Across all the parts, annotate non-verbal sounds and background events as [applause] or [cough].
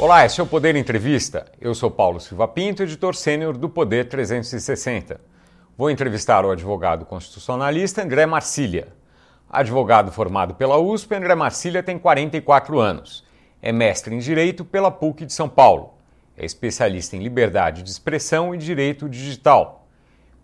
Olá, este é o Poder Entrevista. Eu sou Paulo Silva Pinto, editor sênior do Poder 360. Vou entrevistar o advogado constitucionalista André Marcília. Advogado formado pela USP, André Marcília tem 44 anos. É mestre em Direito pela PUC de São Paulo. É especialista em liberdade de expressão e direito digital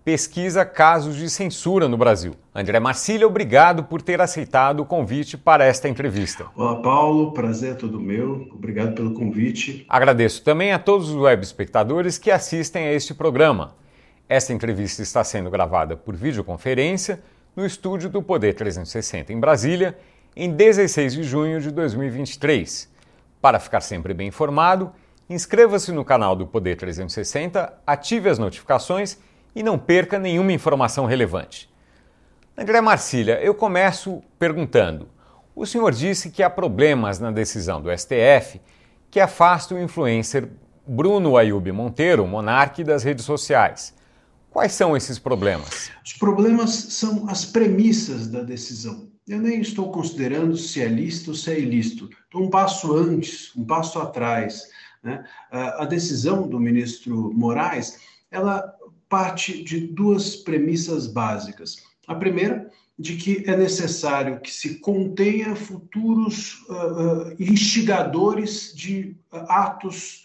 pesquisa casos de censura no Brasil. André Marcília, obrigado por ter aceitado o convite para esta entrevista. Olá, Paulo, prazer é todo meu. Obrigado pelo convite. Agradeço também a todos os web espectadores que assistem a este programa. Esta entrevista está sendo gravada por videoconferência no estúdio do Poder 360 em Brasília, em 16 de junho de 2023. Para ficar sempre bem informado, inscreva-se no canal do Poder 360, ative as notificações e não perca nenhuma informação relevante. André Marcília, eu começo perguntando: o senhor disse que há problemas na decisão do STF que afasta o influencer Bruno Ayub Monteiro, monarque das redes sociais. Quais são esses problemas? Os problemas são as premissas da decisão. Eu nem estou considerando se é lícito ou se é ilícito. Estou um passo antes, um passo atrás. Né? A decisão do ministro Moraes, ela parte de duas premissas básicas. A primeira, de que é necessário que se contenha futuros uh, uh, instigadores de uh, atos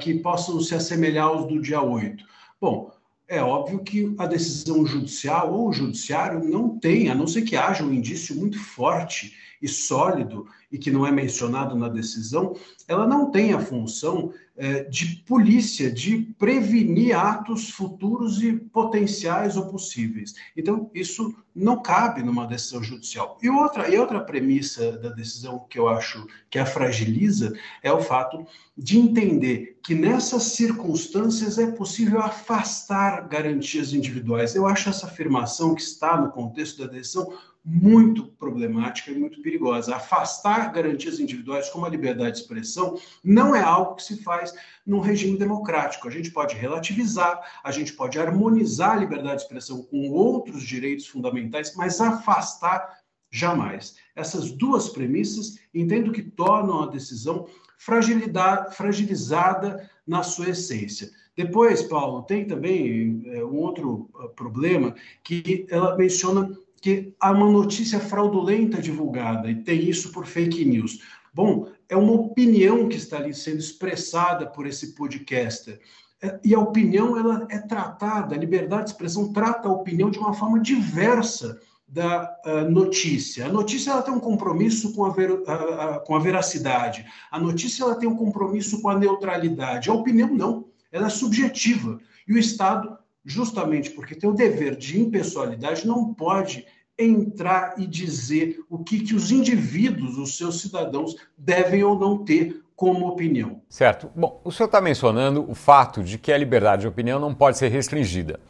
que possam se assemelhar aos do dia 8. Bom, é óbvio que a decisão judicial ou o judiciário não tem, a não ser que haja um indício muito forte e sólido e que não é mencionado na decisão, ela não tem a função é, de polícia, de prevenir atos futuros e potenciais ou possíveis. Então, isso não cabe numa decisão judicial. E outra, e outra premissa da decisão que eu acho que a fragiliza é o fato de entender que nessas circunstâncias é possível afastar garantias individuais. Eu acho essa afirmação que está no contexto da decisão muito problemática e muito perigosa. Afastar garantias individuais como a liberdade de expressão não é algo que se faz num regime democrático. A gente pode relativizar, a gente pode harmonizar a liberdade de expressão com outros direitos fundamentais, mas afastar jamais. Essas duas premissas entendo que tornam a decisão fragilizada na sua essência. Depois, Paulo, tem também é, um outro uh, problema que ela menciona que há uma notícia fraudulenta divulgada e tem isso por fake news. Bom, é uma opinião que está ali sendo expressada por esse podcaster. É, e a opinião ela é tratada, a liberdade de expressão trata a opinião de uma forma diversa da uh, notícia. A notícia ela tem um compromisso com a, ver, uh, uh, com a veracidade. A notícia ela tem um compromisso com a neutralidade. A opinião não, ela é subjetiva. E o Estado justamente porque tem o dever de impessoalidade, não pode entrar e dizer o que, que os indivíduos, os seus cidadãos, devem ou não ter como opinião. Certo. Bom, o senhor está mencionando o fato de que a liberdade de opinião não pode ser restringida.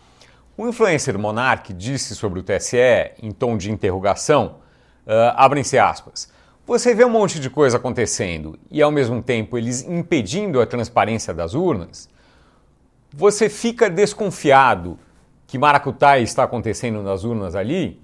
O influencer Monark disse sobre o TSE, em tom de interrogação, uh, abrem-se aspas, você vê um monte de coisa acontecendo e, ao mesmo tempo, eles impedindo a transparência das urnas? Você fica desconfiado que Maracutai está acontecendo nas urnas ali?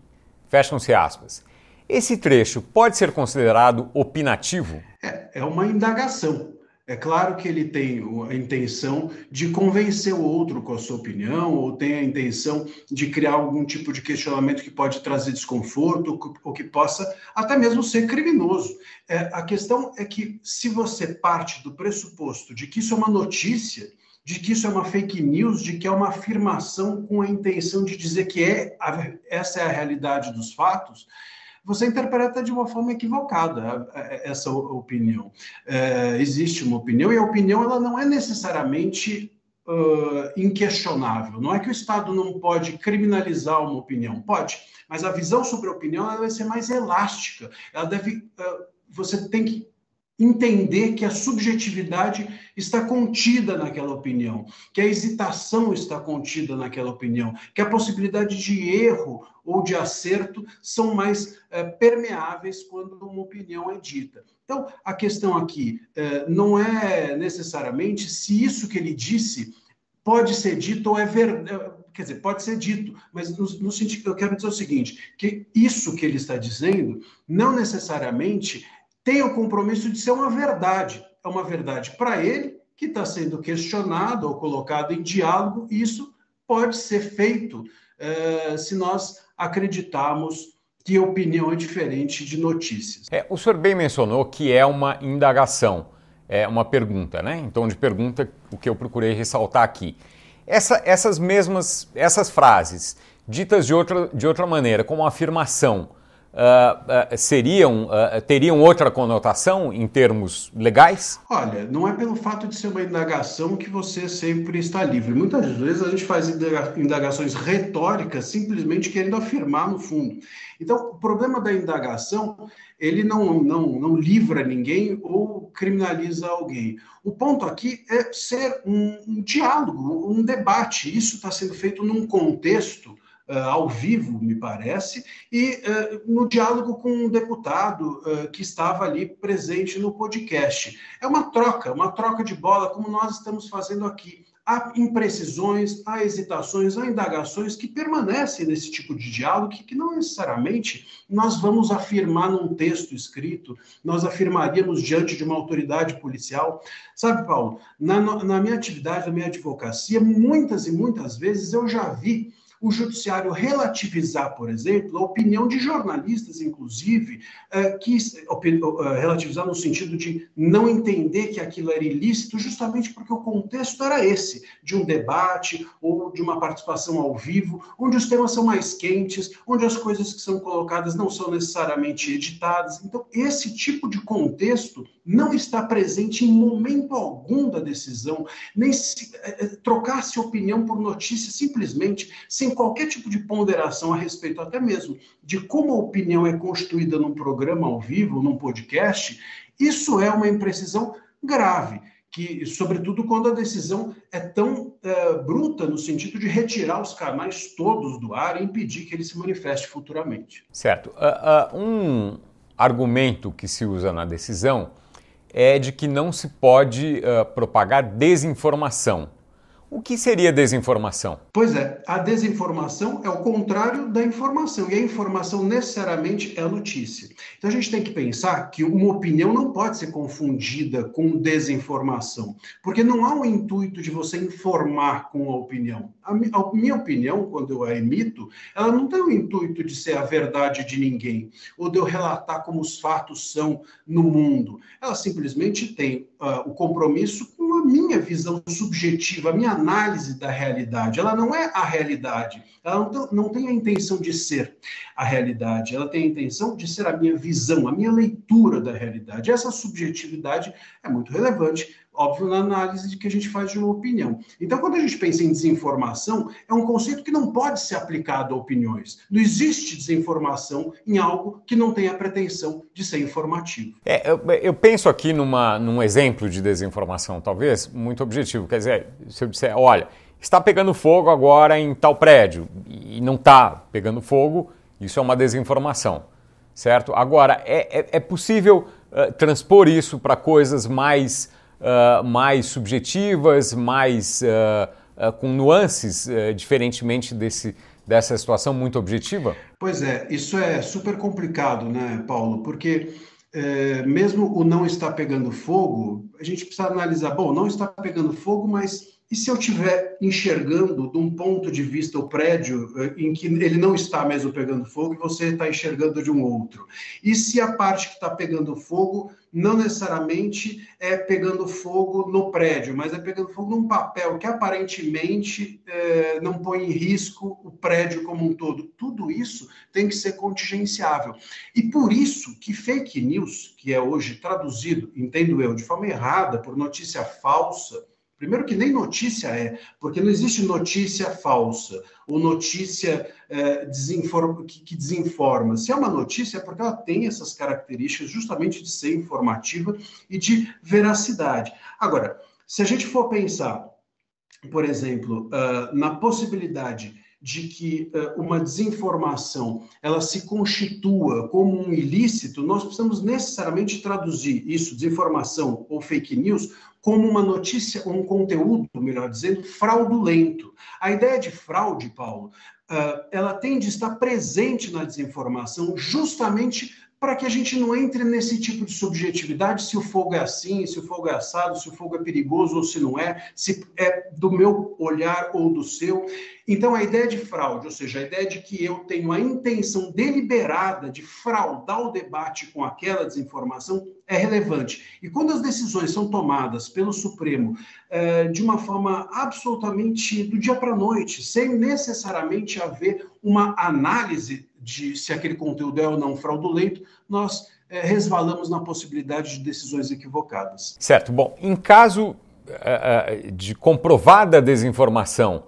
Fecham-se aspas. Esse trecho pode ser considerado opinativo? É, é uma indagação. É claro que ele tem a intenção de convencer o outro com a sua opinião, ou tem a intenção de criar algum tipo de questionamento que pode trazer desconforto, ou que possa até mesmo ser criminoso. É, a questão é que, se você parte do pressuposto de que isso é uma notícia, de que isso é uma fake news, de que é uma afirmação com a intenção de dizer que é a, essa é a realidade dos fatos, você interpreta de uma forma equivocada essa opinião. É, existe uma opinião e a opinião ela não é necessariamente uh, inquestionável. Não é que o Estado não pode criminalizar uma opinião, pode, mas a visão sobre a opinião ela deve ser mais elástica. Ela deve, uh, você tem que entender que a subjetividade está contida naquela opinião, que a hesitação está contida naquela opinião, que a possibilidade de erro ou de acerto são mais é, permeáveis quando uma opinião é dita. Então, a questão aqui é, não é necessariamente se isso que ele disse pode ser dito ou é verdade. Quer dizer, pode ser dito, mas no, no sentido eu quero dizer o seguinte: que isso que ele está dizendo não necessariamente tem o compromisso de ser uma verdade. é uma verdade para ele, que está sendo questionado ou colocado em diálogo, e isso pode ser feito uh, se nós acreditarmos que opinião é diferente de notícias. É, o senhor bem mencionou que é uma indagação, é uma pergunta, né? Então, de pergunta, o que eu procurei ressaltar aqui. Essa, essas mesmas, essas frases, ditas de outra, de outra maneira, como afirmação, uh, uh, seriam, uh, teriam outra conotação em termos legais? Olha, não é pelo fato de ser uma indagação que você sempre está livre. Muitas vezes a gente faz indagações retóricas simplesmente querendo afirmar no fundo. Então, o problema da indagação, ele não, não, não livra ninguém ou criminaliza alguém. O ponto aqui é ser um, um diálogo, um debate. Isso está sendo feito num contexto uh, ao vivo, me parece, e uh, no diálogo com um deputado uh, que estava ali presente no podcast. É uma troca, uma troca de bola, como nós estamos fazendo aqui. Há imprecisões, há hesitações, há indagações que permanecem nesse tipo de diálogo que, que não necessariamente nós vamos afirmar num texto escrito, nós afirmaríamos diante de uma autoridade policial. Sabe, Paulo, na, na minha atividade, na minha advocacia, muitas e muitas vezes eu já vi o judiciário relativizar, por exemplo, a opinião de jornalistas, inclusive, eh, que eh, relativizar no sentido de não entender que aquilo era ilícito, justamente porque o contexto era esse, de um debate ou de uma participação ao vivo, onde os temas são mais quentes, onde as coisas que são colocadas não são necessariamente editadas. Então, esse tipo de contexto não está presente em momento algum da decisão, nem se, trocar-se opinião por notícia simplesmente sem qualquer tipo de ponderação a respeito até mesmo de como a opinião é constituída num programa ao vivo, num podcast, isso é uma imprecisão grave que, sobretudo quando a decisão é tão é, bruta no sentido de retirar os canais todos do ar e impedir que ele se manifeste futuramente. Certo. Uh, uh, um argumento que se usa na decisão é de que não se pode uh, propagar desinformação. O que seria desinformação? Pois é, a desinformação é o contrário da informação, e a informação necessariamente é notícia. Então a gente tem que pensar que uma opinião não pode ser confundida com desinformação, porque não há o intuito de você informar com a opinião. A, minha opinião, quando eu a emito, ela não tem o intuito de ser a verdade de ninguém, ou de eu relatar como os fatos são no mundo. Ela simplesmente tem uh, o compromisso minha visão subjetiva, a minha análise da realidade. Ela não é a realidade, ela não tem, a intenção de ser a realidade, ela tem a intenção de ser a minha visão, a minha leitura da realidade. Essa subjetividade é muito relevante óbvio, na análise que a gente faz de uma opinião. Então, quando a gente pensa em desinformação, é um conceito que não pode ser aplicado a opiniões. Não existe desinformação em algo que não tem a pretensão de ser informativo. É, eu, eu, penso aqui numa, num exemplo de desinformação, talvez, muito objetivo. Quer dizer, se eu disser, olha, está pegando fogo agora em tal prédio, e não está pegando fogo, isso é uma desinformação, certo? Agora, é, é, é possível uh, transpor isso para coisas mais uh, mais subjetivas, mais uh, uh, com nuances, diferentemente desse, dessa situação muito objetiva? Pois é, isso é super complicado, né, Paulo? Porque é, mesmo o não está pegando fogo, a gente precisa analisar, bom, não está pegando fogo, mas e se eu estiver enxergando de um ponto de vista o prédio eh, em que ele não está mesmo pegando fogo e você está enxergando de um outro? E se a parte que está pegando fogo não necessariamente é pegando fogo no prédio, mas é pegando fogo num papel que aparentemente é, não põe em risco o prédio como um todo? Tudo isso tem que ser contingenciável. E por isso que fake news, que é hoje traduzido, entendo eu, de forma errada, por notícia falsa, Primeiro que nem notícia é, porque não existe notícia falsa ou notícia é, desinforma, que, que, desinforma. Se é uma notícia é porque ela tem essas características justamente de ser informativa e de veracidade. Agora, se a gente for pensar, por exemplo, uh, na possibilidade de que uh, uma desinformação ela se constitua como um ilícito, nós precisamos necessariamente traduzir isso, desinformação ou fake news, como uma notícia, um conteúdo, melhor dizendo, fraudulento. A ideia de fraude, Paulo, uh, ela tem de estar presente na desinformação justamente para que a gente não entre nesse tipo de subjetividade, se o fogo é assim, se o fogo é assado, se o fogo é perigoso ou se não é, se é do meu olhar ou do seu. Então, a ideia de fraude, ou seja, a ideia de que eu tenho a intenção deliberada de fraudar o debate com aquela desinformação é relevante. E quando as decisões são tomadas pelo Supremo eh, de uma forma absolutamente do dia para a noite, sem necessariamente haver uma análise de se aquele conteúdo é ou não fraudulento, nós é, resvalamos na possibilidade de decisões equivocadas. Certo. Bom, em caso uh, de comprovada desinformação,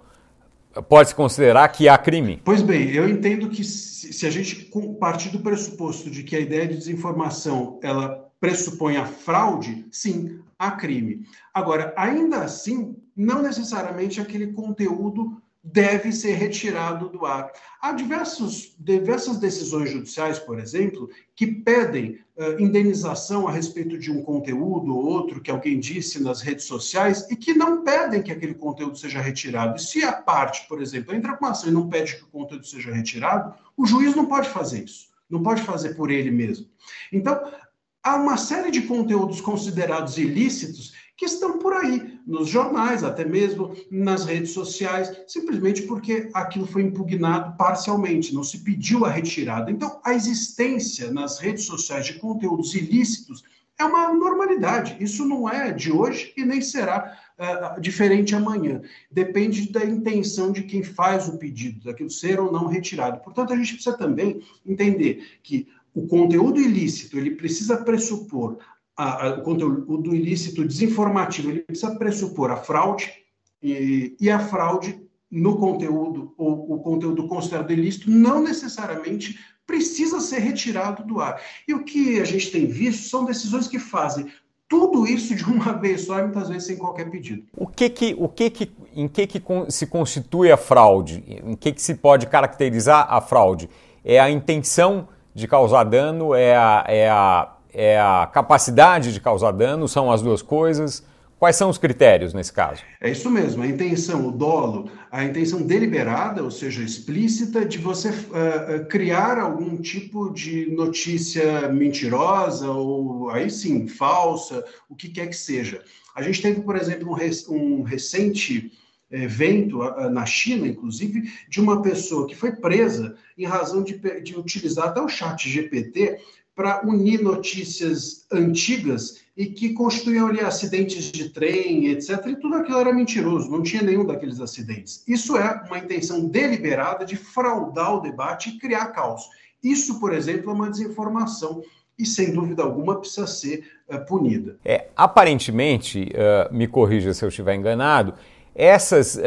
pode-se considerar que há crime? Pois bem, eu entendo que se, se a gente partir do pressuposto de que a ideia de desinformação ela pressupõe a fraude, sim, há crime. Agora, ainda assim, não necessariamente aquele conteúdo deve ser retirado do ar. Há diversos, diversas decisões judiciais, por exemplo, que pedem uh, indenização a respeito de um conteúdo ou outro que alguém disse nas redes sociais e que não pedem que aquele conteúdo seja retirado. E se a parte, por exemplo, entra com ação e não pede que o conteúdo seja retirado, o juiz não pode fazer isso. Não pode fazer por ele mesmo. Então, há uma série de conteúdos considerados ilícitos que estão por aí, nos jornais, até mesmo nas redes sociais, simplesmente porque aquilo foi impugnado parcialmente, não se pediu a retirada. Então, a existência nas redes sociais de conteúdos ilícitos é uma normalidade. Isso não é de hoje e nem será uh, diferente amanhã. Depende da intenção de quem faz o pedido, daquilo ser ou não retirado. Portanto, a gente precisa também entender que o conteúdo ilícito ele precisa pressupor a, a, o conteúdo ilícito desinformativo ele precisa pressupor a fraude e, e a fraude no conteúdo, ou o conteúdo considerado ilícito, não necessariamente precisa ser retirado do ar. E o que a gente tem visto são decisões que fazem tudo isso de uma [laughs] vez só e muitas vezes sem qualquer pedido. O que que, o que, que em que, que se constitui a fraude? Em que, que se pode caracterizar a fraude? É a intenção de causar dano? É a, é a é a capacidade de causar dano, são as duas coisas? Quais são os critérios nesse caso? É isso mesmo, a intenção, o dolo, a intenção deliberada, ou seja, explícita, de você uh, criar algum tipo de notícia mentirosa ou aí sim, falsa, o que quer que seja. A gente teve, por exemplo, um, um recente evento na China, inclusive, de uma pessoa que foi presa em razão de, de utilizar até o chat GPT para unir notícias antigas e que constituíam ali acidentes de trem, etc. E tudo aquilo era mentiroso, não tinha nenhum daqueles acidentes. Isso é uma intenção deliberada de fraudar o debate e criar caos. Isso, por exemplo, é uma desinformação e, sem dúvida alguma, precisa ser uh, punida. É, aparentemente, uh, me corrija se eu estiver enganado, essas, uh,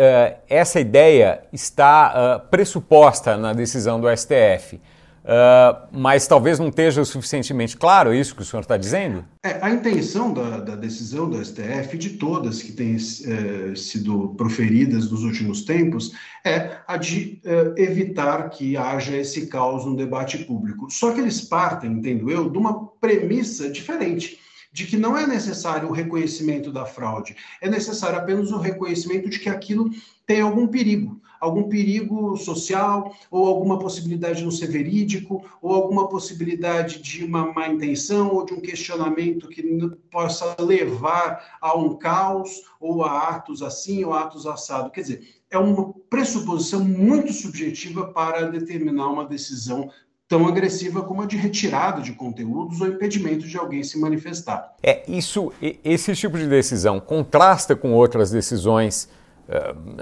essa ideia está pressuposta na decisão do STF. Uh, mas talvez não esteja suficientemente claro isso que o senhor está dizendo? É, a intenção da, da, decisão do STF, de todas que têm é, sido proferidas nos últimos tempos, é a de é, evitar que haja esse caos no debate público. Só que eles partem, entendo eu, de uma premissa diferente de que não é necessário o reconhecimento da fraude, é necessário apenas o reconhecimento de que aquilo tem algum perigo algum perigo social, ou alguma possibilidade de não ser verídico, ou alguma possibilidade de uma má intenção, ou de um questionamento que possa levar a um caos, ou a atos assim, ou atos assado. Quer dizer, é uma pressuposição muito subjetiva para determinar uma decisão tão agressiva como a de retirada de conteúdos ou impedimento de alguém se manifestar. É isso, esse tipo de decisão contrasta com outras decisões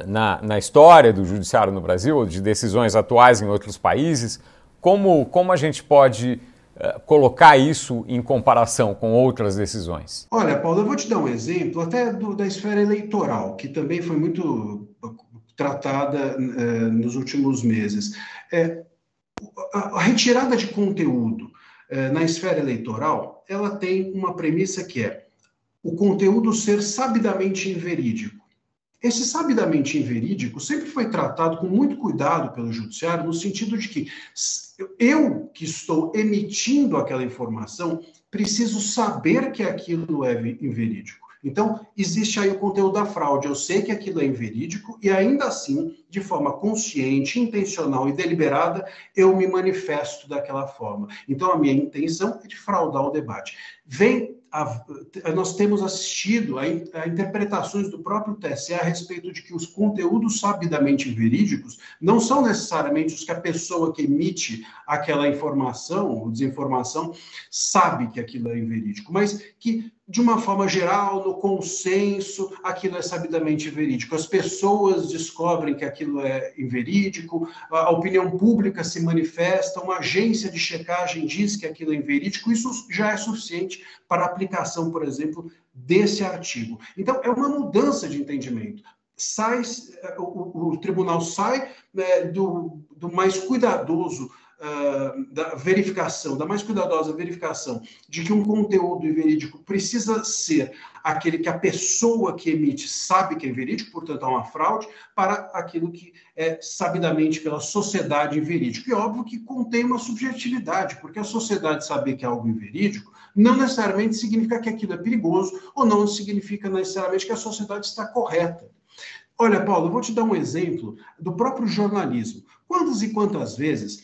na, na história do judiciário no Brasil, de decisões atuais em outros países. Como, como a gente pode uh, colocar isso em comparação com outras decisões? Olha, Paulo, eu vou te dar um exemplo até do, da esfera eleitoral, que também foi muito tratada uh, nos últimos meses. É, a, a, retirada de conteúdo na esfera eleitoral, ela tem uma premissa que é o conteúdo ser sabidamente inverídico. Esse sabidamente inverídico sempre foi tratado com muito cuidado pelo judiciário, no sentido de que eu que estou emitindo aquela informação preciso saber que aquilo é inverídico. Então, existe aí o conteúdo da fraude. Eu sei que aquilo é inverídico e ainda assim de forma consciente, intencional e deliberada, eu me manifesto daquela forma. Então, a minha intenção é de fraudar o debate. Vem a, nós temos assistido a, a, interpretações do próprio TSE a respeito de que os conteúdos sabidamente verídicos não são necessariamente os que a pessoa que emite aquela informação ou desinformação sabe que aquilo é inverídico, mas que de uma forma geral, no consenso, aquilo é sabidamente verídico. As pessoas descobrem que aquilo é inverídico, a opinião pública se manifesta, uma agência de checagem diz que aquilo é inverídico, isso já é suficiente para a aplicação, por exemplo, desse artigo. Então, é uma mudança de entendimento. Sai, o, o tribunal sai né, do, do mais cuidadoso uh, da verificação, da mais cuidadosa verificação de que um conteúdo verídico precisa ser aquele que a pessoa que emite sabe que é verídico, portanto, há uma fraude, para aquilo que é sabidamente pela sociedade inverídico. E óbvio que contém uma subjetividade, porque a sociedade saber que é algo inverídico não necessariamente significa que aquilo é perigoso, ou não significa necessariamente que a sociedade está correta. Olha, Paulo, eu vou te dar um exemplo do próprio jornalismo. Quantas e quantas vezes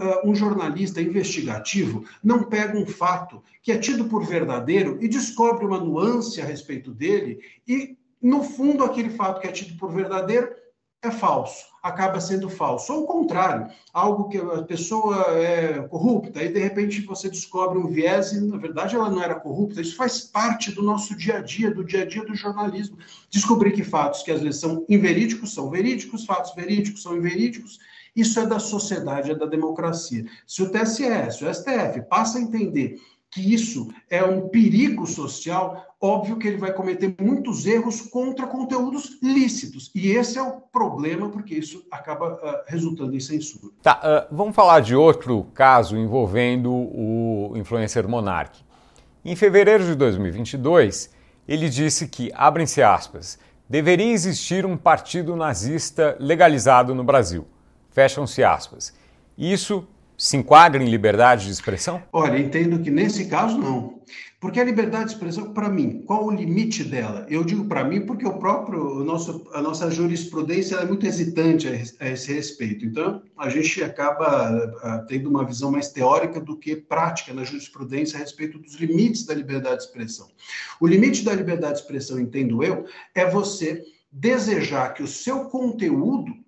ah, um jornalista investigativo não pega um fato que é tido por verdadeiro e descobre uma nuance a respeito dele e, no fundo, aquele fato que é tido por verdadeiro é falso, acaba sendo falso. Ou o contrário, algo que a pessoa é corrupta e de repente você descobre um viés e na verdade ela não era corrupta. Isso faz parte do nosso dia a dia, do dia a dia do jornalismo. Descobrir que fatos que às vezes são inverídicos são verídicos, fatos verídicos são inverídicos. Isso é da sociedade, é da democracia. Se o TSE, se o STF passa a entender que isso é um perigo social, óbvio que ele vai cometer muitos erros contra conteúdos lícitos. E esse é o problema, porque isso acaba uh, resultando em censura. Tá, uh, vamos falar de outro caso envolvendo o influencer Monark. Em fevereiro de 2022, ele disse que, abrem-se aspas, deveria existir um partido nazista legalizado no Brasil. Fecham-se aspas. Isso se enquadra em liberdade de expressão? Olha, entendo que nesse caso não. Porque a liberdade de expressão, para mim, qual o limite dela? Eu digo para mim porque o próprio, o nosso, a nossa jurisprudência é muito hesitante a, esse respeito. Então, a gente acaba ah, tendo uma visão mais teórica do que prática na jurisprudência a respeito dos limites da liberdade de expressão. O limite da liberdade de expressão, entendo eu, é você desejar que o seu conteúdo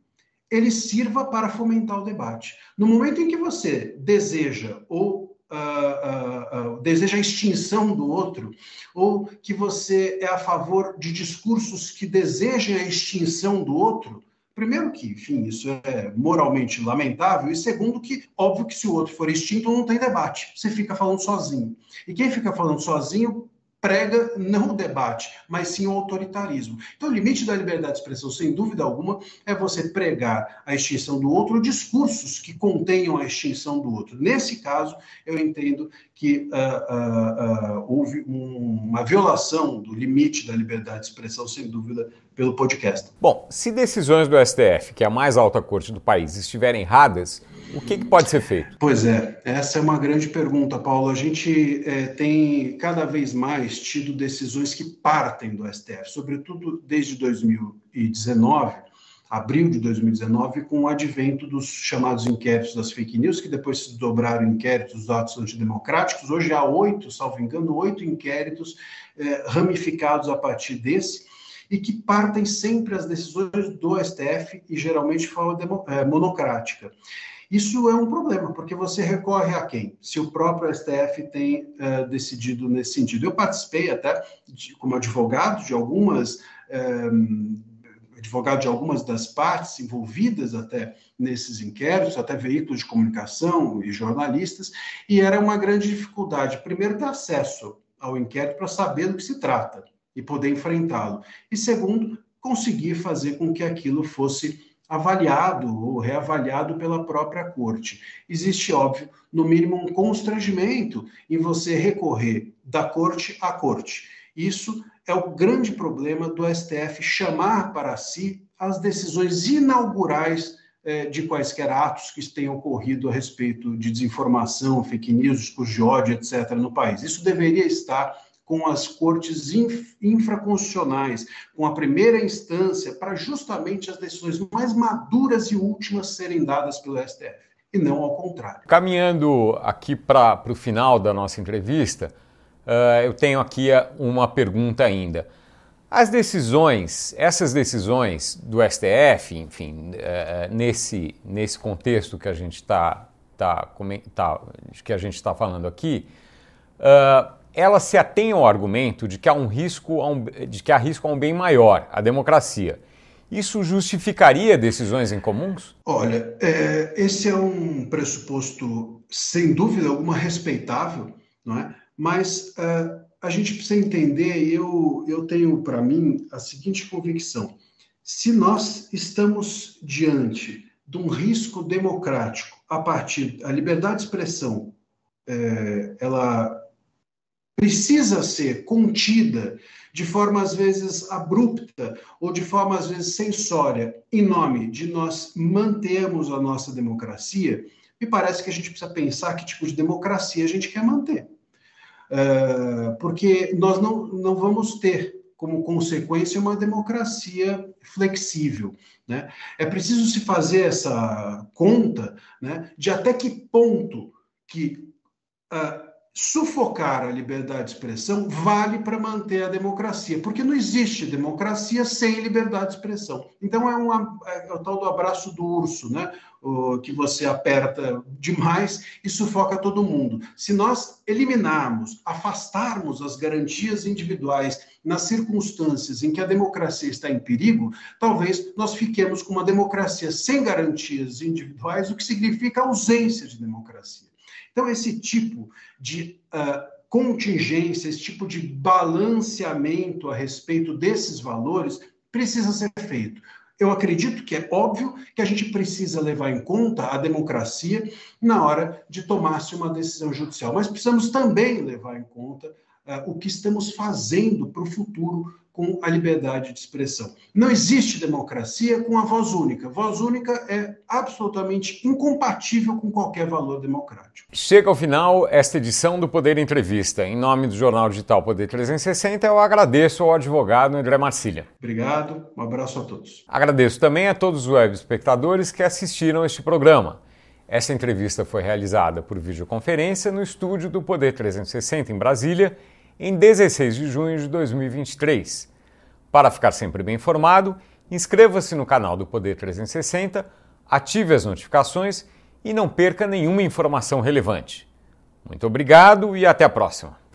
ele sirva para fomentar o debate. No momento em que você deseja ou uh, uh, uh, deseja a extinção do outro, ou que você é a favor de discursos que desejem a extinção do outro, primeiro que, enfim, isso é moralmente lamentável, e segundo que, óbvio que se o outro for extinto, não tem debate, você fica falando sozinho. E quem fica falando sozinho prega não o debate, mas sim o autoritarismo. Então, o limite da liberdade de expressão, sem dúvida alguma, é você pregar a extinção do outro, discursos que contenham a extinção do outro. Nesse caso, eu entendo que uh, uh, uh, houve um, uma violação do limite da liberdade de expressão, sem dúvida, pelo podcast. Bom, se decisões do STF, que é a mais alta corte do país, estiverem erradas, o que, que, pode ser feito? Pois é, essa é uma grande pergunta, Paulo. A gente é, tem cada vez mais tido decisões que partem do STF, sobretudo desde 2019, abril de 2019, com o advento dos chamados inquéritos das fake news, que depois se dobraram inquéritos dos atos antidemocráticos. Hoje há oito, salvo engano, oito inquéritos é, ramificados a partir desse e que partem sempre as decisões do STF e geralmente de forma é, monocrática. Isso é um problema, porque você recorre a quem? Se o próprio STF tem uh, decidido nesse sentido. Eu participei até de, como advogado de algumas. Um, eh, advogado de algumas das partes envolvidas até nesses inquéritos, até veículos de comunicação e jornalistas, e era uma grande dificuldade, primeiro, ter acesso ao inquérito para saber do que se trata e poder enfrentá-lo, e segundo, conseguir fazer com que aquilo fosse avaliado ou reavaliado pela própria corte. Existe, óbvio, no mínimo um constrangimento em você recorrer da corte à corte. Isso é o grande problema do STF chamar para si as decisões inaugurais eh, de quaisquer atos que tenham ocorrido a respeito de desinformação, fake news, discurso de ódio, etc., no país. Isso deveria estar com as cortes infraconstitucionais, com a primeira instância, para justamente as decisões mais maduras e últimas serem dadas pelo STF, e não ao contrário. Caminhando aqui para o final da nossa entrevista, uh, eu tenho aqui uma pergunta ainda. As decisões, essas decisões do STF, enfim, uh, nesse, nesse contexto que a gente está tá, tá, que a gente está falando aqui, uh, ela se atém ao argumento de que há um risco, um, de que há risco a um bem maior, a democracia. Isso justificaria decisões incomuns? Olha, é, esse é um pressuposto, sem dúvida alguma, respeitável, não é? Mas é, a gente precisa entender, e eu, eu tenho para mim a seguinte convicção: se nós estamos diante de um risco democrático a partir da liberdade de expressão, é, ela precisa ser contida de forma às vezes abrupta ou de forma às vezes sensória, em nome de nós mantermos a nossa democracia, me parece que a gente precisa pensar que tipo de democracia a gente quer manter. Uh, porque nós não, não vamos ter como consequência uma democracia flexível. Né? É preciso se fazer essa conta né, de até que ponto que uh, sufocar a liberdade de expressão vale para manter a democracia, porque não existe democracia sem liberdade de expressão. Então é, é o tal do abraço do urso, né? O, que você aperta demais e sufoca todo mundo. Se nós eliminarmos, afastarmos as garantias individuais nas circunstâncias em que a democracia está em perigo, talvez nós fiquemos com uma democracia sem garantias individuais, o que significa ausência de democracia. Então, esse tipo de uh, contingência, esse tipo de balanceamento a respeito desses valores precisa ser feito. Eu acredito que é óbvio que a gente precisa levar em conta a democracia na hora de tomar-se uma decisão judicial, mas precisamos também levar em conta uh, o que estamos fazendo para o futuro com a liberdade de expressão. Não existe democracia com a voz única. Voz única é absolutamente incompatível com qualquer valor democrático. Chega ao final esta edição do Poder Entrevista. Em nome do Jornal Digital Poder 360, eu agradeço ao advogado André Marcília. Obrigado, um abraço a todos. Agradeço também a todos os web espectadores que assistiram este programa. Essa entrevista foi realizada por videoconferência no estúdio do Poder 360 em Brasília em 16 de junho de 2023. Para ficar sempre bem informado, inscreva-se no canal do Poder 360, ative as notificações e não perca nenhuma informação relevante. Muito obrigado e até a próxima!